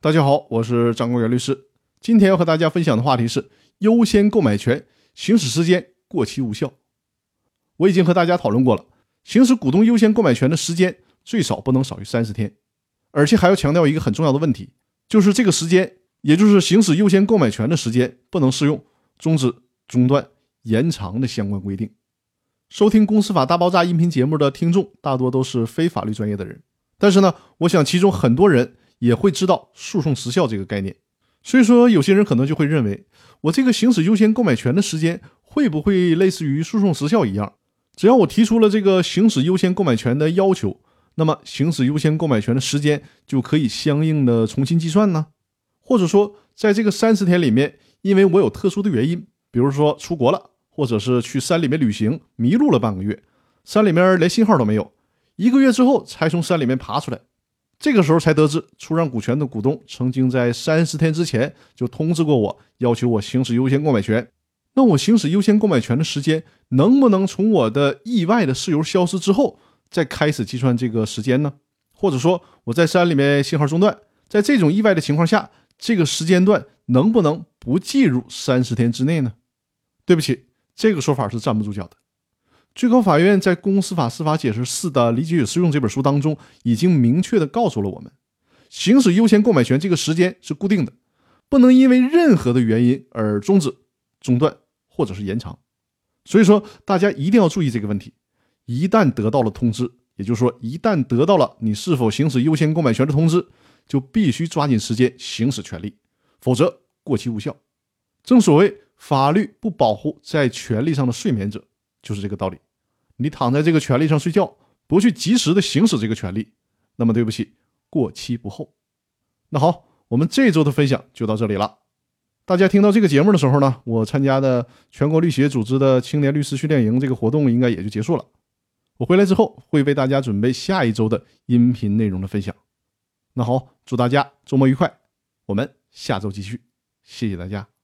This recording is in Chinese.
大家好，我是张国元律师。今天要和大家分享的话题是优先购买权行使时间过期无效。我已经和大家讨论过了，行使股东优先购买权的时间最少不能少于三十天，而且还要强调一个很重要的问题，就是这个时间，也就是行使优先购买权的时间，不能适用终止、中断、延长的相关规定。收听《公司法大爆炸》音频节目的听众大多都是非法律专业的人，但是呢，我想其中很多人。也会知道诉讼时效这个概念，所以说有些人可能就会认为，我这个行使优先购买权的时间会不会类似于诉讼时效一样？只要我提出了这个行使优先购买权的要求，那么行使优先购买权的时间就可以相应的重新计算呢？或者说，在这个三十天里面，因为我有特殊的原因，比如说出国了，或者是去山里面旅行迷路了半个月，山里面连信号都没有，一个月之后才从山里面爬出来。这个时候才得知，出让股权的股东曾经在三十天之前就通知过我，要求我行使优先购买权。那我行使优先购买权的时间，能不能从我的意外的事由消失之后再开始计算这个时间呢？或者说我在山里面信号中断，在这种意外的情况下，这个时间段能不能不计入三十天之内呢？对不起，这个说法是站不住脚的。最高法院在《公司法司法解释四》的理解与适用这本书当中，已经明确的告诉了我们，行使优先购买权这个时间是固定的，不能因为任何的原因而终止、中断或者是延长。所以说，大家一定要注意这个问题。一旦得到了通知，也就是说，一旦得到了你是否行使优先购买权的通知，就必须抓紧时间行使权利，否则过期无效。正所谓，法律不保护在权利上的睡眠者，就是这个道理。你躺在这个权利上睡觉，不去及时的行使这个权利，那么对不起，过期不候。那好，我们这周的分享就到这里了。大家听到这个节目的时候呢，我参加的全国律协组织的青年律师训练营这个活动应该也就结束了。我回来之后会为大家准备下一周的音频内容的分享。那好，祝大家周末愉快，我们下周继续，谢谢大家。